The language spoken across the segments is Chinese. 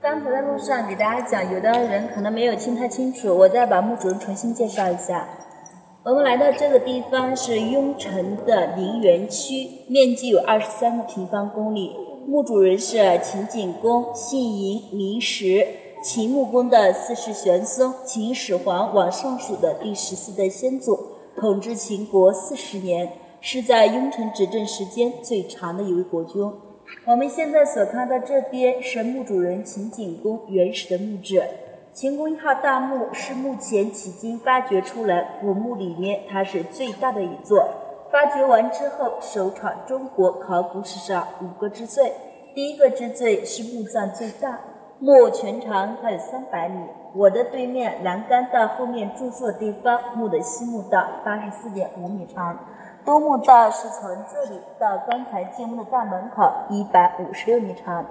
刚才在路上给大家讲，有的人可能没有听太清楚，我再把墓主人重新介绍一下。我们来到这个地方是雍城的陵园区，面积有二十三个平方公里。墓主人是秦景公，姓嬴，名石，秦穆公的四世玄孙，秦始皇往上数的第十四代先祖，统治秦国四十年，是在雍城执政时间最长的一位国君。我们现在所看到这边是墓主人秦景公原始的墓志。秦公一号大墓是目前迄今发掘出来古墓里面它是最大的一座。发掘完之后，首创中国考古史上五个之最。第一个之最是墓葬最大，墓全长它有三百米。我的对面栏杆到后面住宿的地方，墓的西墓道八十四点五米长，东墓道是从这里到刚才建墓的大门口一百五十六米长。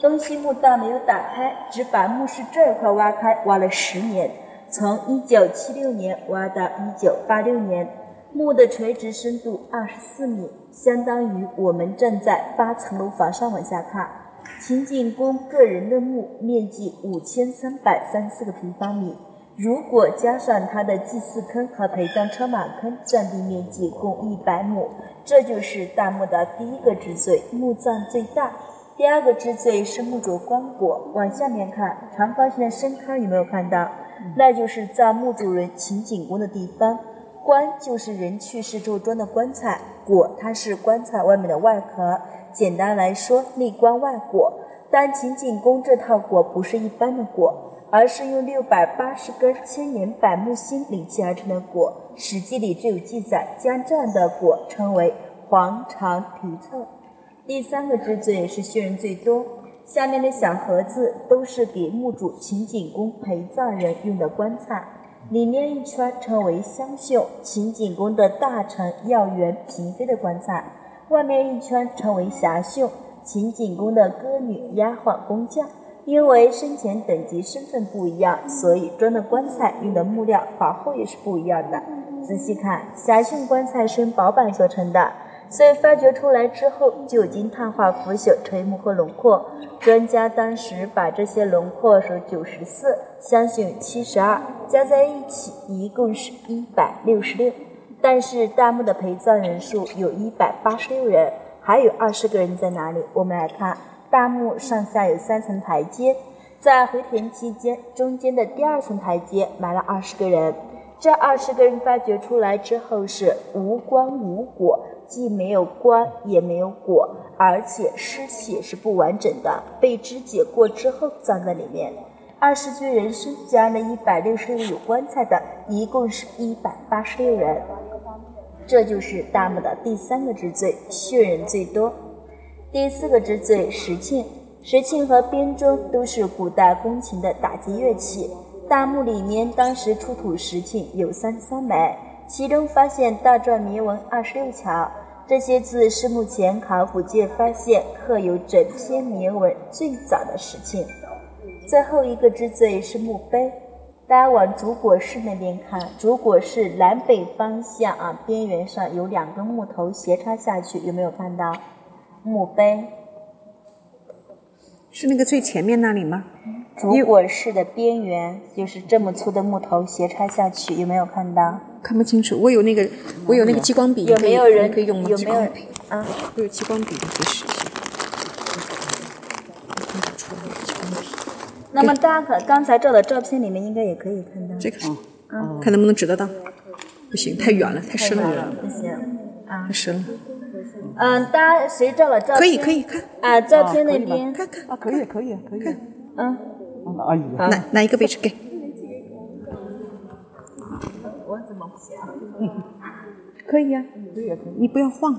东西墓道没有打开，只把墓室这一块挖开，挖了十年，从一九七六年挖到一九八六年。墓的垂直深度二十四米，相当于我们站在八层楼房上往下看。秦景公个人的墓面积五千三百三十四个平方米，如果加上它的祭祀坑和陪葬车马坑，占地面积共一百亩。这就是大墓的第一个之最，墓葬最大。第二个之最是墓主棺椁，往下面看，长方形的深坑有没有看到？那就是葬墓主人秦景公的地方。棺就是人去世之后装的棺材，椁它是棺材外面的外壳。简单来说，内棺外椁。但秦景公这套椁不是一般的椁，而是用六百八十根千年柏木芯理砌而成的椁。史记里就有记载，将这样的椁称为黄肠题凑。第三个之最是血人最多，下面的小盒子都是给墓主秦景公陪葬人用的棺材，里面一圈称为香绣，秦景公的大臣、要员、嫔妃的棺材；外面一圈称为霞绣，秦景公的歌女、丫鬟、工匠。因为生前等级身份不一样，所以装的棺材用的木料薄厚也是不一样的。仔细看，霞绣棺材是用薄板做成的。所以发掘出来之后，就已经碳化腐朽垂木和轮廓。专家当时把这些轮廓数九十四，相信七十二，加在一起一共是一百六十六。但是大墓的陪葬人数有一百八十六人，还有二十个人在哪里？我们来看，大墓上下有三层台阶，在回填期间，中间的第二层台阶埋了二十个人。这二十个人发掘出来之后是无棺无椁。既没有棺，也没有椁，而且尸体是不完整的，被肢解过之后葬在里面。二十具人生加了一百六十六有棺材的，一共是一百八十六人。这就是大墓的第三个之最，血人最多。第四个之最，石磬。石磬和编钟都是古代宫廷的打击乐器。大墓里面当时出土石磬有三十三枚。其中发现大篆铭文二十六条，这些字是目前考古界发现刻有整篇铭文最早的石磬。最后一个之最是墓碑，大家往主椁室那边看，主椁室南北方向啊，边缘上有两根木头斜插下去，有没有看到墓碑？是那个最前面那里吗？主椁室的边缘就是这么粗的木头斜插下去，有没有看到？看不清楚，我有那个，我有那个激光笔，有没有人可以用吗？有没有啊？我有激光笔，可以试一下。那么大家可刚才照的照片里面应该也可以看到。这个是，看能不能指得到？不行，太远了，太深了。不行，啊，太深了。嗯，大家谁照了照片？可以，可以看。啊，照片那边看看。啊，可以，可以，可以。看，嗯。阿姨，哪哪一个位置给？我怎么不行？可以呀，可以，可以。你不要晃。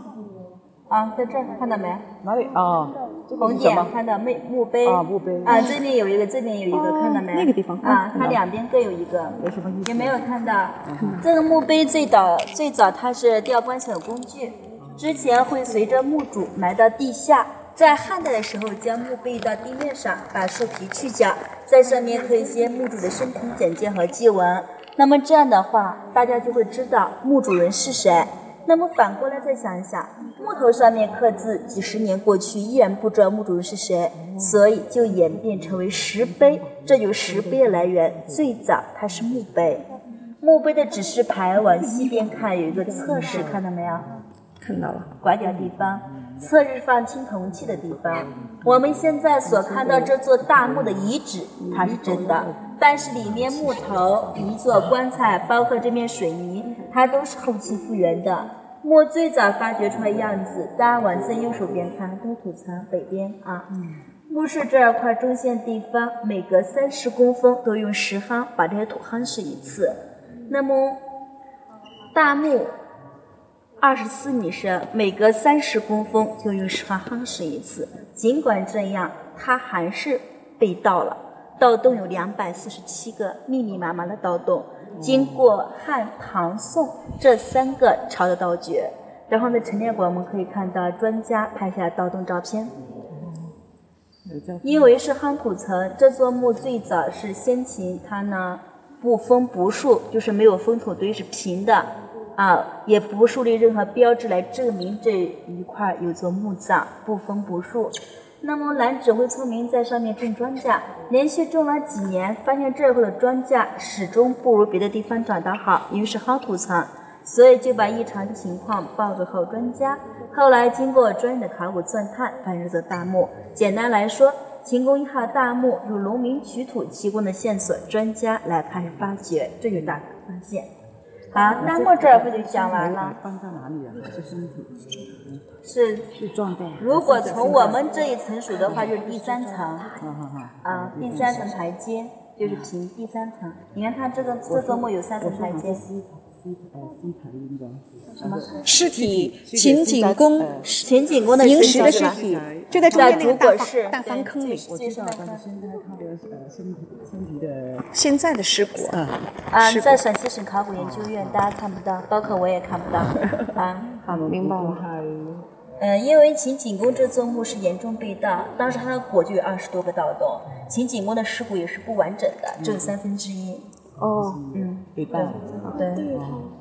啊，在这儿看到没？哪里啊？红点看到没？墓碑啊，墓碑啊，这边有一个，这边有一个，看到没？那个地方啊，它两边各有一个。有什么意思？有没有看到？这个墓碑最早最早它是吊棺材的工具，之前会随着墓主埋到地下，在汉代的时候将墓碑移到地面上，把树皮去掉，在上面刻一些墓主的生平简介和祭文。那么这样的话，大家就会知道墓主人是谁。那么反过来再想一想，木头上面刻字几十年过去，依然不知道墓主人是谁，所以就演变成为石碑。这就是石碑的来源，最早它是墓碑。墓碑的指示牌往西边看有一个侧室，看到没有？看到了，拐角地方，侧日放青铜器的地方。我们现在所看到这座大墓的遗址，它是真的，但是里面木头、一座棺材，包括这面水泥，它都是后期复原的。墓最早发掘出来样子，大家往最右手边看，东土层北边啊。墓室这块中线地方，每隔三十公分都用石夯把这些土夯实一次。那么大墓二十四米深，每隔三十公分就用石夯夯实一次。尽管这样，它还是被盗了。盗洞有两百四十七个，密密麻麻的盗洞。经过汉、唐、宋这三个朝的盗掘，然后呢，陈列馆我们可以看到专家拍下盗洞照片。因为是夯土层，这座墓最早是先秦，它呢不封不树，就是没有封土堆，是平的啊，也不树立任何标志来证明这一块有座墓葬，不封不树。那么蓝指挥村民，在上面种庄稼，连续种了几年，发现这块的庄稼始终不如别的地方长得好，于是夯土层，所以就把异常情况报给后专家。后来经过专业的考古钻探，发现这座大墓。简单来说，秦宫一号大墓有农民取土提供的线索，专家来开始发掘，这就大发现。好，那么这儿不就讲完了？放在哪里啊？是身体，是是状态。如果从我们这一层数的话，就是第三层。啊，第三层台阶就是平第三层。你看它这个这座墓有三层台阶。什么？尸体秦景公秦景公的凝实的？尸体，就在中间那个大方大方坑里。对知道，现在他的呃身体身体的现在的尸骨啊，啊，在陕西省考古研究院，大家看不到，包括我也看不到。啊，好，明白了。嗯，因为秦景公这座墓是严重被盗，当时他的椁就有二十多个盗洞，秦景公的尸骨也是不完整的，只有三分之一。哦，嗯，被盗。对。